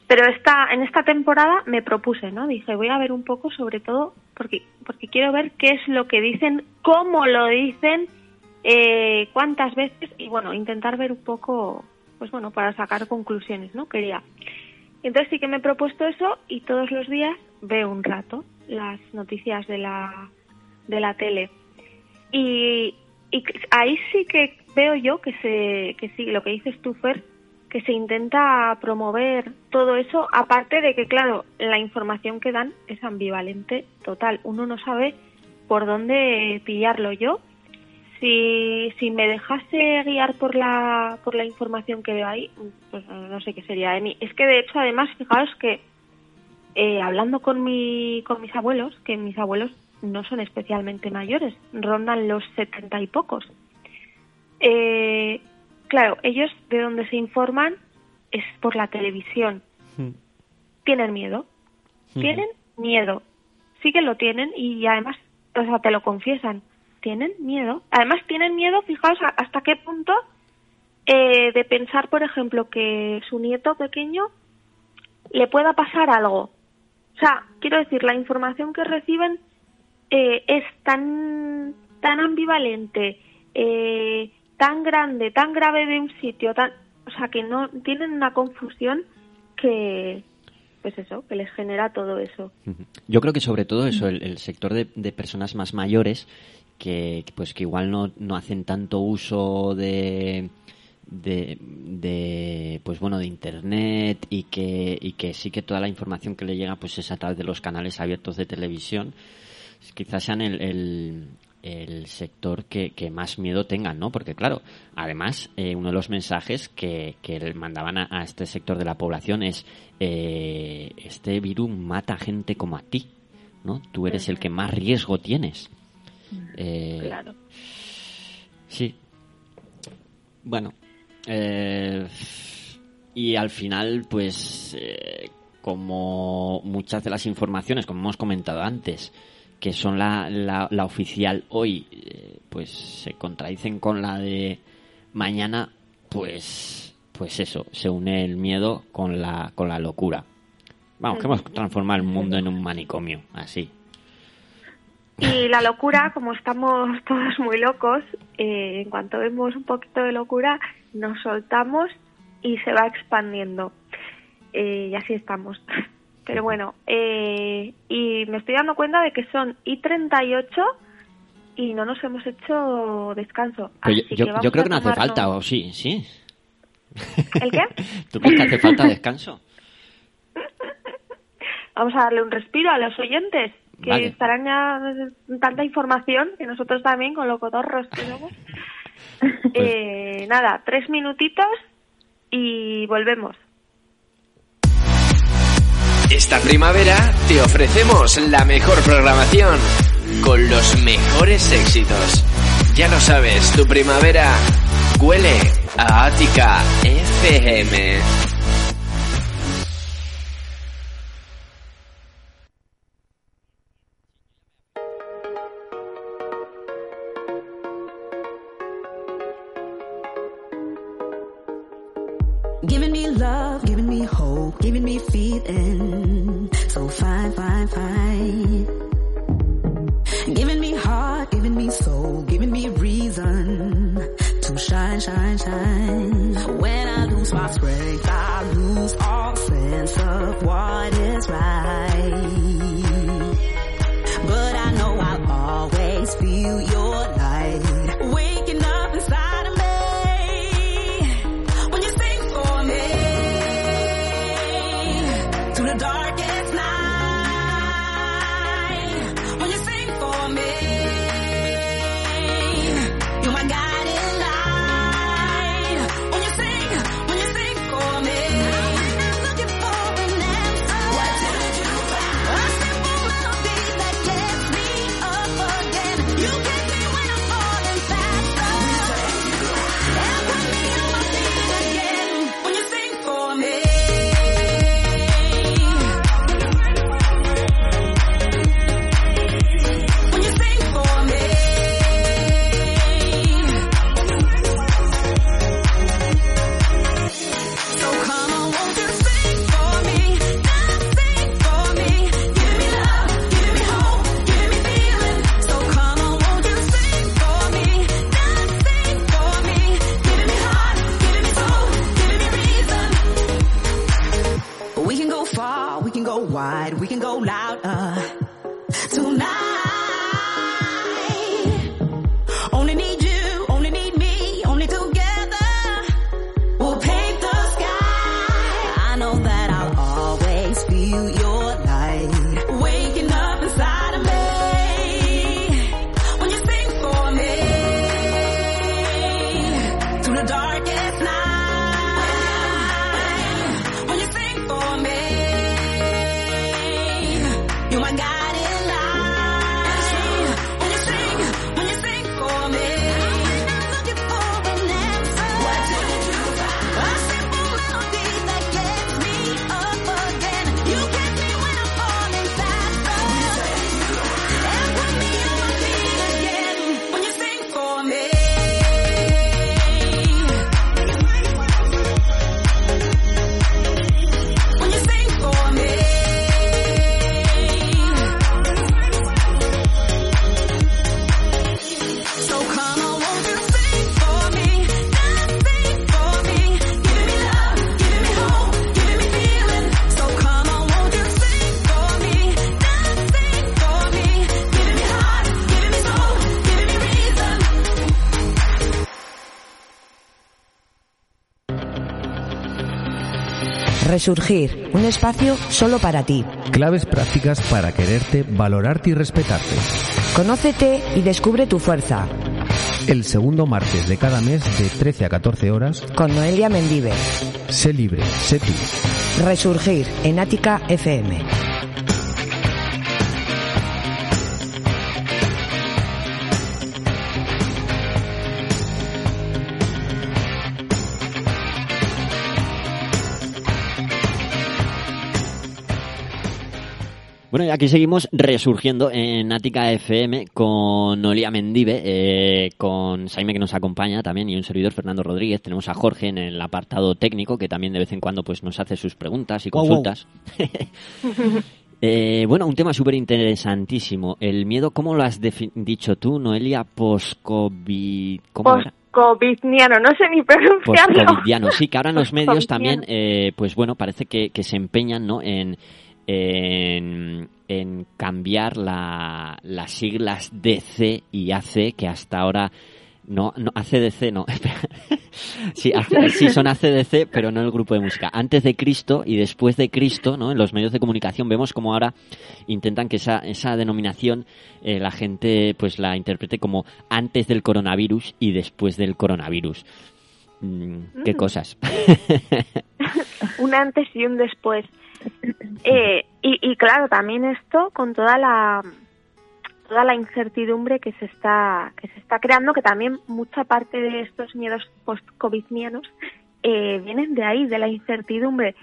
Pero esta, en esta temporada me propuse, ¿no? Dije, voy a ver un poco sobre todo porque, porque quiero ver qué es lo que dicen, cómo lo dicen, eh, cuántas veces y bueno, intentar ver un poco, pues bueno, para sacar conclusiones, ¿no? Quería. Entonces sí que me he propuesto eso y todos los días veo un rato las noticias de la, de la tele. Y, y ahí sí que veo yo que, se, que sí, lo que dices tú, Fer, que se intenta promover todo eso, aparte de que, claro, la información que dan es ambivalente total. Uno no sabe por dónde pillarlo yo. Si, si me dejase guiar por la, por la información que veo ahí, pues no sé qué sería de mí. Es que, de hecho, además, fijaos que eh, hablando con, mi, con mis abuelos, que mis abuelos no son especialmente mayores, rondan los setenta y pocos. Eh, claro, ellos de donde se informan es por la televisión. Tienen miedo, tienen miedo, sí que lo tienen y además, o sea, te lo confiesan, tienen miedo. Además tienen miedo, fijaos hasta qué punto eh, de pensar, por ejemplo, que su nieto pequeño le pueda pasar algo. O sea, quiero decir, la información que reciben eh, es tan, tan ambivalente, eh, tan grande, tan grave de un sitio, tan, o sea, que no tienen una confusión que, pues eso, que les genera todo eso.
Yo creo que sobre todo eso, el, sector de, de personas más mayores que, pues que igual no, no hacen tanto uso de, de, de, pues bueno de internet y que y que sí que toda la información que le llega pues es a través de los canales abiertos de televisión quizás sean el, el, el sector que, que más miedo tengan, ¿no? Porque claro, además eh, uno de los mensajes que, que le mandaban a, a este sector de la población es eh, este virus mata gente como a ti, ¿no? Tú eres el que más riesgo tienes. Eh,
Claro.
Sí. Bueno. Eh, y al final, pues, eh, como muchas de las informaciones, como hemos comentado antes, que son la, la, la oficial hoy, eh, pues se contradicen con la de mañana, pues, pues eso, se une el miedo con la, con la locura. Vamos, que hemos transformado el mundo en un manicomio, así.
Y la locura, como estamos todos muy locos, eh, en cuanto vemos un poquito de locura, nos soltamos y se va expandiendo. Eh, y así estamos. Pero bueno, eh, y me estoy dando cuenta de que son y 38 y no nos hemos hecho descanso.
Yo,
Así
yo-
que vamos
yo creo que no hace falta, o sí, sí.
¿El qué?
¿Tú crees que hace falta descanso?
Vamos a darle un respiro a los oyentes, que
Vale.
estarán ya tanta información, que nosotros también, con lo cotorros que somos.
Pues
Eh, nada, tres minutitos y volvemos.
Esta primavera te ofrecemos la mejor programación con los mejores éxitos. Ya lo sabes, tu primavera huele a Ática FM.
Resurgir, un espacio solo para ti.
Claves prácticas para quererte, valorarte y respetarte.
Conócete y descubre tu fuerza.
El segundo martes de cada mes de 13 a 14 horas,
Con Noelia Mendive.
sé libre, sé tú.
Resurgir en Ática FM.
Bueno, y aquí seguimos resurgiendo en Ática FM con Noelia Mendive, eh, con Saime que nos acompaña también y un servidor Fernando Rodríguez. Tenemos a Jorge en el apartado técnico que también de vez en cuando pues nos hace sus preguntas y consultas. Eh, bueno, un tema súper interesantísimo. El miedo, ¿cómo lo has dicho tú, Noelia? Post-COVID... ¿Cómo
no sé ni pronunciarlo.
Post-covidiano. Sí, que ahora en los medios también, eh, pues bueno, parece que, que se empeñan, ¿no? En, en, en cambiar la, las siglas DC y AC, que hasta ahora no, no ACDC no. sí, son ACDC, pero no el grupo de música. Antes de Cristo y después de Cristo, ¿no? En los medios de comunicación vemos como ahora intentan que esa, esa denominación eh, la gente pues la interprete como antes del coronavirus y después del coronavirus. Mm, ¿Qué
Mm.
cosas?
un antes y un después. Eh, y, claro, también esto con toda la toda la incertidumbre que se está que se está creando, que también mucha parte de estos miedos post-covidianos eh, vienen de ahí, de la incertidumbre.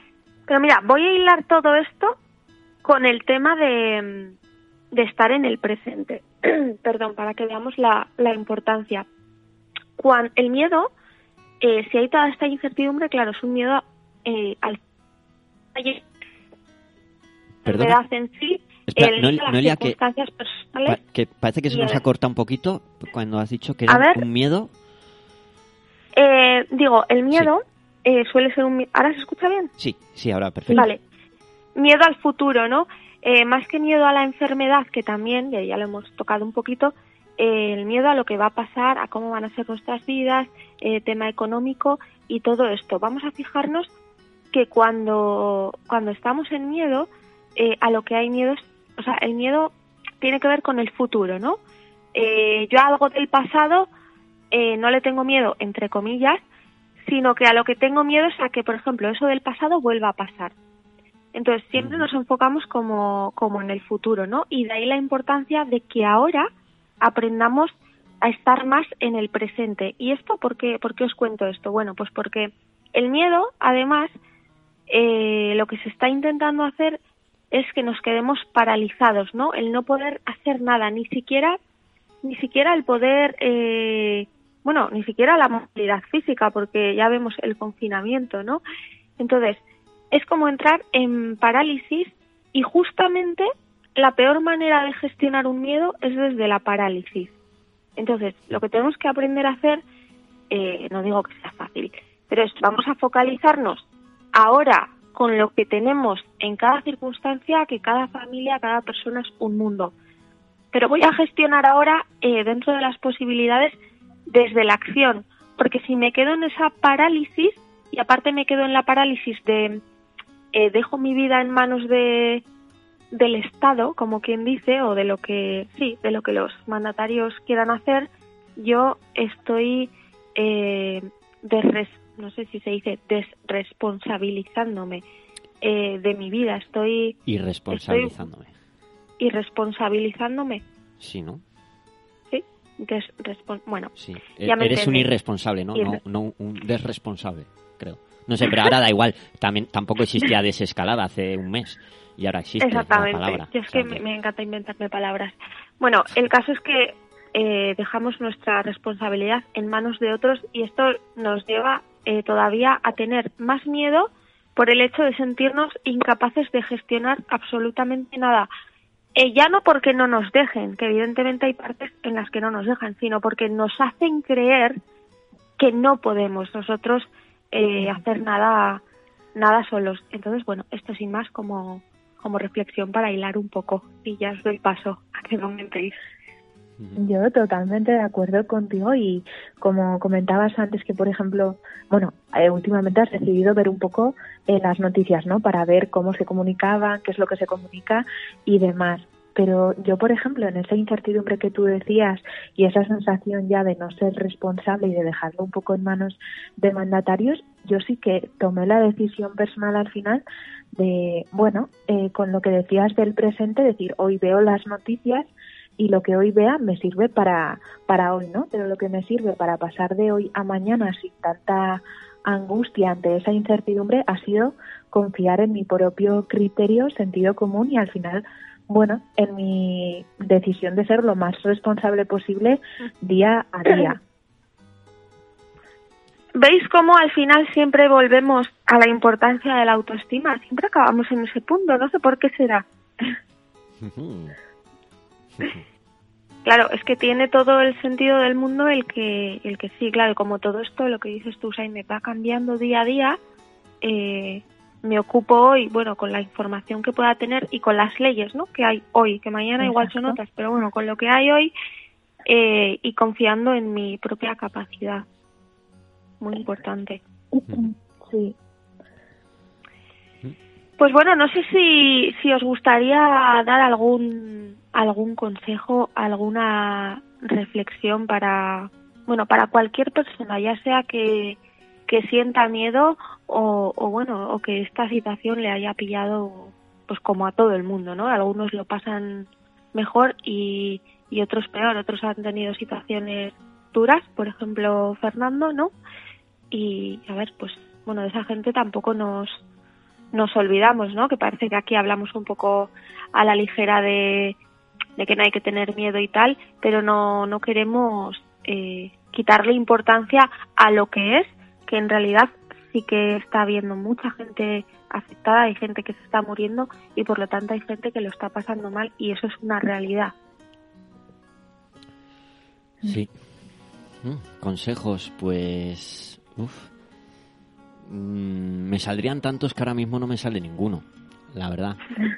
Pero mira, voy a hilar todo esto con el tema de, de estar en el presente. Perdón, para que veamos la, la importancia. El miedo, eh, si hay toda esta incertidumbre, claro, es un miedo eh, al. Enfermedad en sí,
Espera,
el-
Noel-
las
Noelia, que,
personales.
pa- que parece que se nos ha cortado un poquito cuando has dicho que era
ver.
un miedo.
Eh, digo, el miedo eh, suele ser un... ¿Ahora se escucha bien?
Sí, sí, ahora perfecto.
Vale. Miedo al futuro, ¿no? Eh, más que miedo a la enfermedad, que también, ya, ya lo hemos tocado un poquito, eh, el miedo a lo que va a pasar, a cómo van a ser nuestras vidas, eh, tema económico y todo esto. Vamos a fijarnos que cuando, cuando estamos en miedo, eh, a lo que hay miedo es, o sea, el miedo tiene que ver con el futuro, ¿no? Eh, yo a algo del pasado eh, no le tengo miedo, entre comillas, sino que a lo que tengo miedo es a que, por ejemplo, eso del pasado vuelva a pasar. Entonces, siempre nos enfocamos como, como en el futuro, ¿no? Y de ahí la importancia de que ahora aprendamos a estar más en el presente. ¿Y esto por qué, por qué os cuento esto? Bueno, pues porque el miedo, además, eh, lo que se está intentando hacer es que nos quedemos paralizados, ¿no? El no poder hacer nada, ni siquiera, ni siquiera el poder, eh, bueno, ni siquiera la movilidad física, porque ya vemos el confinamiento, ¿no? Entonces, es como entrar en parálisis y justamente la peor manera de gestionar un miedo es desde la parálisis. Entonces, lo que tenemos que aprender a hacer, eh, no digo que sea fácil, pero vamos a focalizarnos ahora con lo que tenemos en cada circunstancia, que cada familia, cada persona es un mundo. Pero voy a gestionar ahora eh, dentro de las posibilidades desde la acción, porque si me quedo en esa parálisis y aparte me quedo en la parálisis de eh, dejo mi vida en manos de del Estado, como quien dice, o de lo que sí, de lo que los mandatarios quieran hacer, yo estoy eh, no sé si se dice desresponsabilizándome eh, de mi vida, estoy
Irresponsabilizándome.
irresponsabilizándome,
Sí, ¿no?
sí, desrespon- bueno,
Sí.
Ya me
Eres un irresponsable, ¿no? No,
Irre-
no un desresponsable, creo. No sé, pero ahora da igual. También tampoco existía desescalada hace un mes y ahora existe la
Exactamente.
palabra.
Yo es que me, me encanta inventarme palabras. Bueno, el caso es que eh, dejamos nuestra responsabilidad en manos de otros y esto nos lleva eh, todavía a tener más miedo por el hecho de sentirnos incapaces de gestionar absolutamente nada. Eh, ya no porque no nos dejen, que evidentemente hay partes en las que no nos dejan, sino porque nos hacen creer que no podemos nosotros eh, hacer nada nada solos. Entonces, bueno, esto sin más como, como reflexión para hilar un poco y ya os doy paso a que comentéis.
Yo totalmente de acuerdo contigo y como comentabas antes que, por ejemplo, bueno, eh, últimamente has decidido ver un poco eh, las noticias, ¿no? Para ver cómo se comunicaba, qué es lo que se comunica y demás. Pero yo, por ejemplo, en esa incertidumbre que tú decías y esa sensación ya de no ser responsable y de dejarlo un poco en manos de mandatarios, yo sí que tomé la decisión personal al final de, bueno, eh, con lo que decías del presente, decir, hoy veo las noticias y lo que hoy vea me sirve para, para hoy, ¿no? Pero lo que me sirve para pasar de hoy a mañana sin tanta angustia ante esa incertidumbre ha sido confiar en mi propio criterio, sentido común y al final, bueno, en mi decisión de ser lo más responsable posible día a día.
¿Veis cómo al final siempre volvemos a la importancia de la autoestima? Siempre acabamos en ese punto, no sé por qué será. Claro, es que tiene todo el sentido del mundo el que, el que sí, claro, como todo esto, lo que dices tú, Saime, va cambiando día a día, eh, me ocupo hoy, bueno, con la información que pueda tener y con las leyes, ¿no? Que hay hoy, que mañana igual son otras, pero bueno, con lo que hay hoy eh, y confiando en mi propia capacidad. Muy importante.
Sí.
Pues bueno, no sé si, si os gustaría dar algún algún consejo, alguna reflexión para bueno para cualquier persona, ya sea que, que sienta miedo o, o bueno, o que esta situación le haya pillado pues como a todo el mundo, ¿no? Algunos lo pasan mejor y, y otros peor, otros han tenido situaciones duras, por ejemplo Fernando, ¿no? Y a ver, pues bueno, esa gente tampoco nos nos olvidamos, ¿no? Que parece que aquí hablamos un poco a la ligera de, que no hay que tener miedo y tal, pero no, no queremos eh, quitarle importancia a lo que es, que en realidad sí que está habiendo mucha gente afectada, hay gente que se está muriendo y por lo tanto hay gente que lo está pasando mal y eso es una realidad.
Sí. Mm, consejos, pues... Uf. Mm, me saldrían tantos que ahora mismo no me sale ninguno, la verdad.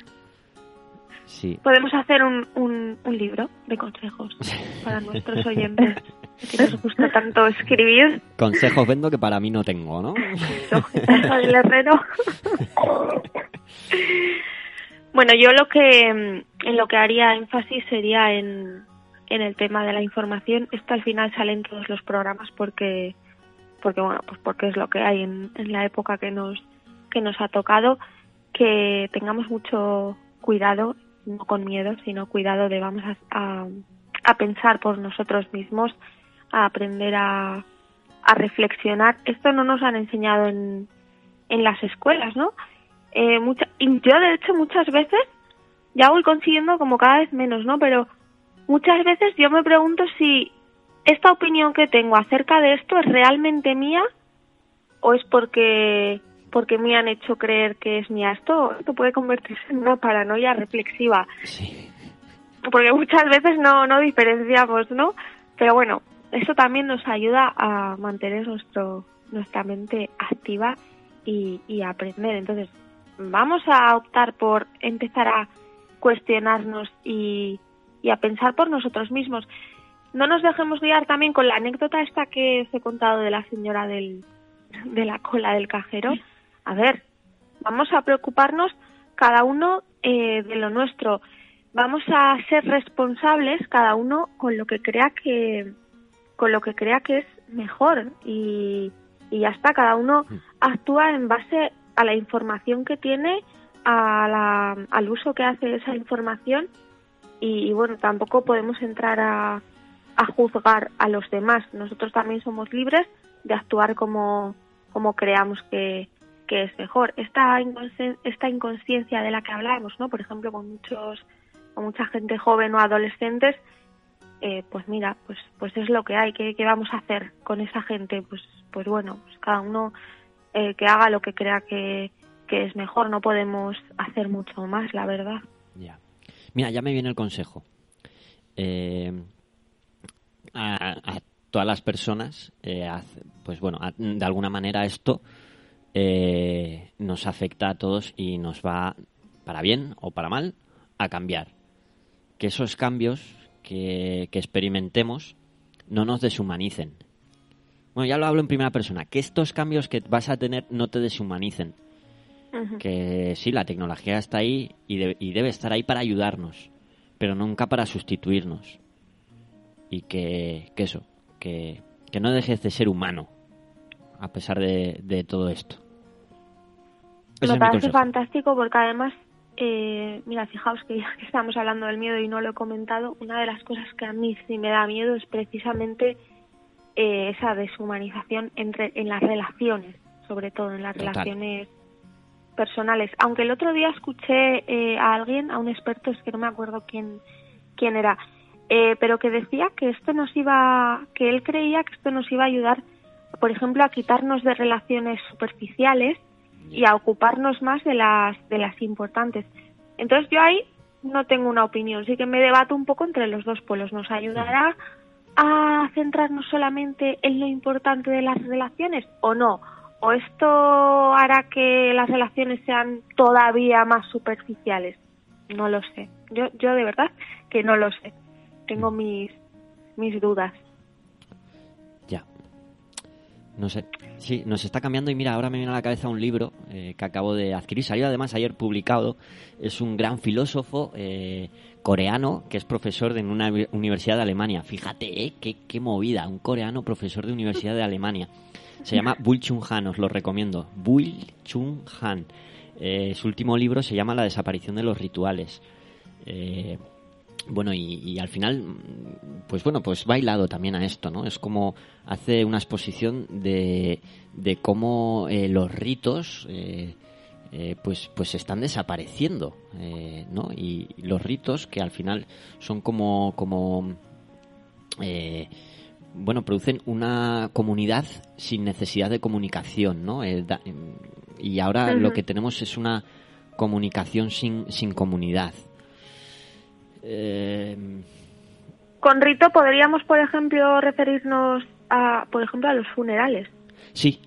Sí.
Podemos hacer un, un, un libro de consejos para nuestros oyentes que nos gusta tanto escribir.
Consejos vendo que para mí no tengo, ¿no?
Del herrero. bueno, yo lo que en lo que haría énfasis sería en, en el tema de la información. Esto al final sale en todos los programas porque porque bueno, pues porque es lo que hay en, en la época que nos que nos ha tocado que tengamos mucho cuidado, no con miedo, sino cuidado de vamos a, a, a pensar por nosotros mismos, a aprender a, a reflexionar. Esto no nos han enseñado en, en las escuelas, ¿no? Eh, mucha, y yo, de hecho, muchas veces ya voy consiguiendo como cada vez menos, ¿no? Pero muchas veces yo me pregunto si esta opinión que tengo acerca de esto es realmente mía o es porque porque me han hecho creer que es mía. Esto, esto puede convertirse en una paranoia reflexiva.
Sí.
Porque muchas veces no, no diferenciamos, ¿no? Pero bueno, eso también nos ayuda a mantener nuestro, nuestra mente activa y, y a aprender. Entonces, vamos a optar por empezar a cuestionarnos y, y a pensar por nosotros mismos. No nos dejemos guiar también con la anécdota esta que os he contado de la señora del, de la cola del cajero. A ver, vamos a preocuparnos cada uno eh, de lo nuestro. Vamos a ser responsables cada uno con lo que crea que con lo que crea que es mejor y, y ya está. Cada uno actúa en base a la información que tiene, a la, al uso que hace de esa información y, y bueno, tampoco podemos entrar a, a juzgar a los demás. Nosotros también somos libres de actuar como, como creamos que, que es mejor. Esta, esta inconsciencia de la que hablamos, ¿no? Por ejemplo, con muchos con mucha gente joven o adolescentes, eh, pues mira, pues pues es lo que hay. ¿Qué, qué vamos a hacer con esa gente? Pues pues bueno, pues cada uno eh, que haga lo que crea que, que es mejor. No podemos hacer mucho más, la verdad.
Ya. Mira, ya me viene el consejo. Eh, a, a todas las personas, eh, pues bueno, a- de alguna manera esto eh, nos afecta a todos y nos va, para bien o para mal, a cambiar. Que esos cambios que, que experimentemos no nos deshumanicen. Bueno, ya lo hablo en primera persona, que estos cambios que vas a tener no te deshumanicen que sí, la tecnología está ahí y, de- y debe estar ahí para ayudarnos, pero nunca para sustituirnos. Y que, que eso, que, que no dejes de ser humano, a pesar de, de todo esto. Ese
Me
es
parece fantástico porque además, eh, mira, fijaos que ya que estamos hablando del miedo y no lo he comentado, una de las cosas que a mí sí me da miedo es precisamente eh, esa deshumanización entre, en las relaciones, sobre todo en las
Total.
relaciones personales. Aunque el otro día escuché eh, a alguien, a un experto, es que no me acuerdo quién, quién era, eh, pero que decía que esto nos iba, que él creía que esto nos iba a ayudar, por ejemplo, a quitarnos de relaciones superficiales y a ocuparnos más de las de las importantes. Entonces yo ahí no tengo una opinión, sí que me debato un poco entre los dos polos. ¿Nos ayudará a centrarnos solamente en lo importante de las relaciones o no? ¿O esto hará que las relaciones sean todavía más superficiales? No lo sé. Yo, yo de verdad que no lo sé. Tengo mis, mis dudas.
Ya. No sé, sí, nos está cambiando y mira, ahora me viene a la cabeza un libro eh, que acabo de adquirir, salió además ayer publicado, es un gran filósofo eh, coreano que es profesor de una uni- universidad de Alemania. Fíjate, ¿eh? qué, qué movida, un coreano profesor de universidad de Alemania. Se llama Bul Chung Han, os lo recomiendo. Bul Chung Han. Eh, su último libro se llama La desaparición de los rituales. Eh, bueno, y, y al final, pues bueno, pues va hilado también a esto, ¿no? Es como hace una exposición de, de cómo eh, los ritos, eh, eh, pues, pues están desapareciendo, eh, ¿no? Y los ritos que al final son como, como eh, bueno, producen una comunidad sin necesidad de comunicación, ¿no? Da- y ahora lo que tenemos es una comunicación sin, sin comunidad. Eh,
Con rito podríamos, por ejemplo, referirnos a, por ejemplo, a los funerales,
sí,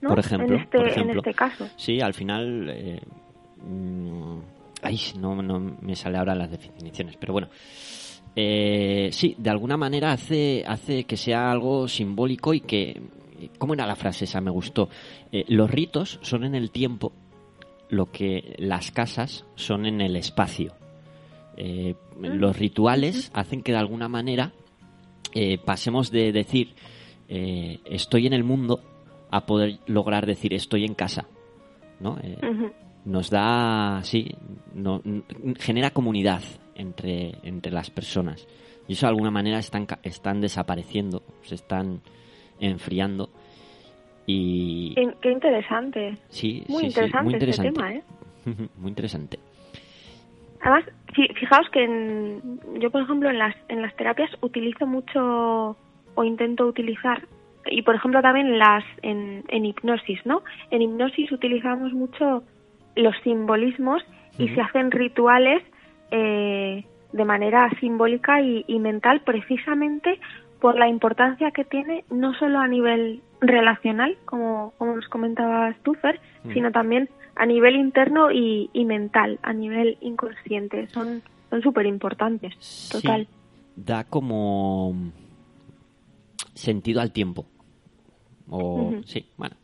¿no?
por ejemplo.
en este,
por
en
ejemplo.
este caso.
Sí, al final. eh, mm, ay, no, no me sale ahora las definiciones, pero bueno. Eh, sí, de alguna manera hace, hace que sea algo simbólico y que. ¿Cómo era la frase esa? Me gustó. Eh, los ritos son en el tiempo lo que las casas son en el espacio. Eh, los rituales hacen que de alguna manera eh, pasemos de decir eh, estoy en el mundo a poder lograr decir estoy en casa. ¿no? Eh, nos da, sí, no- genera comunidad entre, entre las personas. Y eso de alguna manera están, están desapareciendo, se están enfriando. Y
Qué, qué interesante.
sí,
Muy
sí, sí,
interesante,
muy
este
interesante.
tema, ¿eh?
muy interesante.
Además, fi- fijaos que en- yo, por ejemplo, en las, en las terapias utilizo mucho o intento utilizar, y por ejemplo también en, las, en, en hipnosis, ¿no? En hipnosis utilizamos mucho los simbolismos y se hacen rituales eh, de manera simbólica y, y mental precisamente por la importancia que tiene no solo a nivel relacional, como, como nos comentabas tú, Fer,
Mm.
sino también a nivel interno y, y mental, a nivel inconsciente. Son son súper importantes, total.
Sí, da como sentido al tiempo. O, sí, bueno.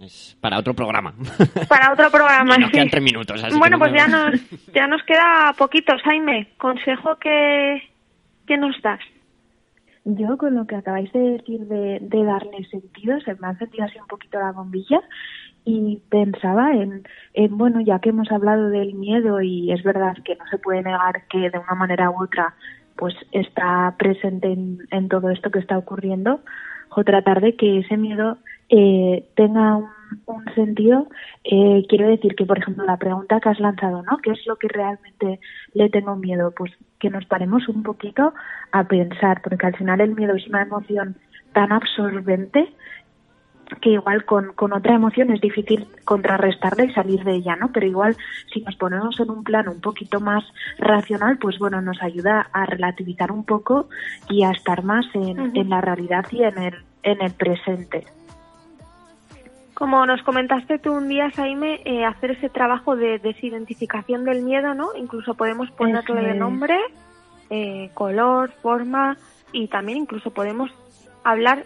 Es para otro programa.
Para otro programa.
Nos
sí.
quedan tres minutos. así
Bueno,
no
pues
me-
ya nos, ya nos queda poquito, Jaime. Consejo que, que nos das.
Yo con lo que acabáis de decir de, de darle sentido, se me ha encendido así un poquito la bombilla y pensaba en, en, bueno, ya que hemos hablado del miedo y es verdad que no se puede negar que de una manera u otra pues está presente en, todo esto que está ocurriendo, o tratar de que ese miedo eh, tenga un, un sentido. Eh, quiero decir que, por ejemplo, la pregunta que has lanzado, ¿no? ¿Qué es lo que realmente le tengo miedo? Pues que nos paremos un poquito a pensar, porque al final el miedo es una emoción tan absorbente que igual con, con otra emoción es difícil contrarrestarla y salir de ella, ¿no? Pero igual si nos ponemos en un plano un poquito más racional, pues bueno, nos ayuda a relativizar un poco y a estar más en, en la realidad y en el, en el presente.
Como nos comentaste tú un día, Jaime, eh, hacer ese trabajo de desidentificación del miedo, ¿no? Incluso podemos ponerle
es.
nombre, eh, color, forma y también incluso podemos hablar,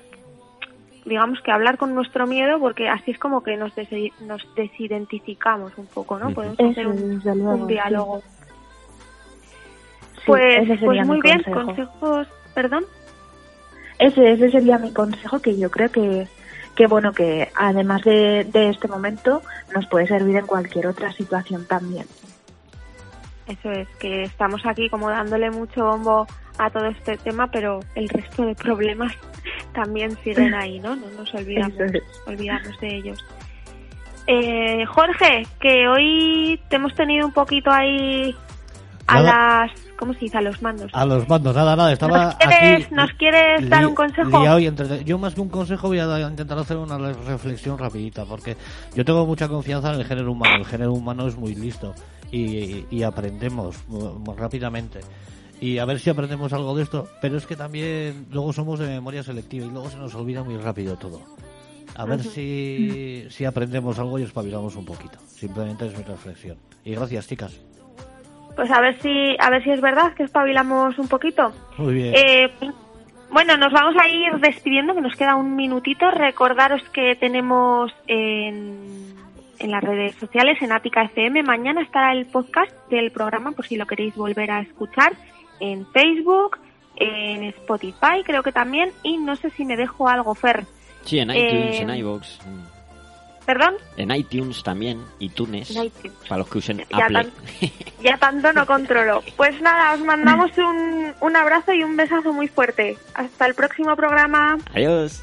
digamos que hablar con nuestro miedo porque así es como que nos, nos desidentificamos un poco, ¿no? Podemos
Eso,
hacer un,
desde luego,
un diálogo.
Sí,
Pues, pues muy bien,
consejo.
consejos, perdón.
Ese, ese sería mi consejo que yo creo que, que bueno, que además de, de este momento nos puede servir en cualquier otra situación también.
Eso es, que estamos aquí como dándole mucho bombo a todo este tema, pero el resto de problemas también siguen ahí, ¿no? No nos olvidamos,
es.
olvidamos de ellos. Eh, Jorge, que hoy te hemos tenido un poquito ahí a
Nada.
las, ¿cómo se dice? A los mandos.
A los mandos, nada, nada, estaba
¿Nos quieres,
aquí...
¿nos quieres dar un consejo?
liado y entrete- Yo más que un consejo voy a intentar hacer una re- reflexión rapidita, porque yo tengo mucha confianza en el género humano. El género humano es muy listo y, y aprendemos muy rápidamente. Y a ver si aprendemos algo de esto, pero es que también luego somos de memoria selectiva y luego se nos olvida muy rápido todo. A ver si, si aprendemos algo y espabilamos un poquito. Simplemente es mi reflexión. Y gracias, chicas.
Pues a ver si, a ver si es verdad que espabilamos un poquito.
Muy bien.
Eh, Bueno, nos vamos a ir despidiendo, que nos queda un minutito. Recordaros que tenemos en, en las redes sociales, en Ática FM. Mañana estará el podcast del programa, por si lo queréis volver a escuchar, en Facebook, en Spotify, creo que también. Y no sé si me dejo algo, Fer.
Sí, en iTunes,
Eh,
en iVoox,
¿Perdón?
en iTunes también, iTunes,
iTunes.
para los que usen
Ya,
Apple.
tan- ya tanto no controlo. Pues nada, os mandamos un, un abrazo y un besazo muy fuerte. Hasta el próximo programa.
Adiós.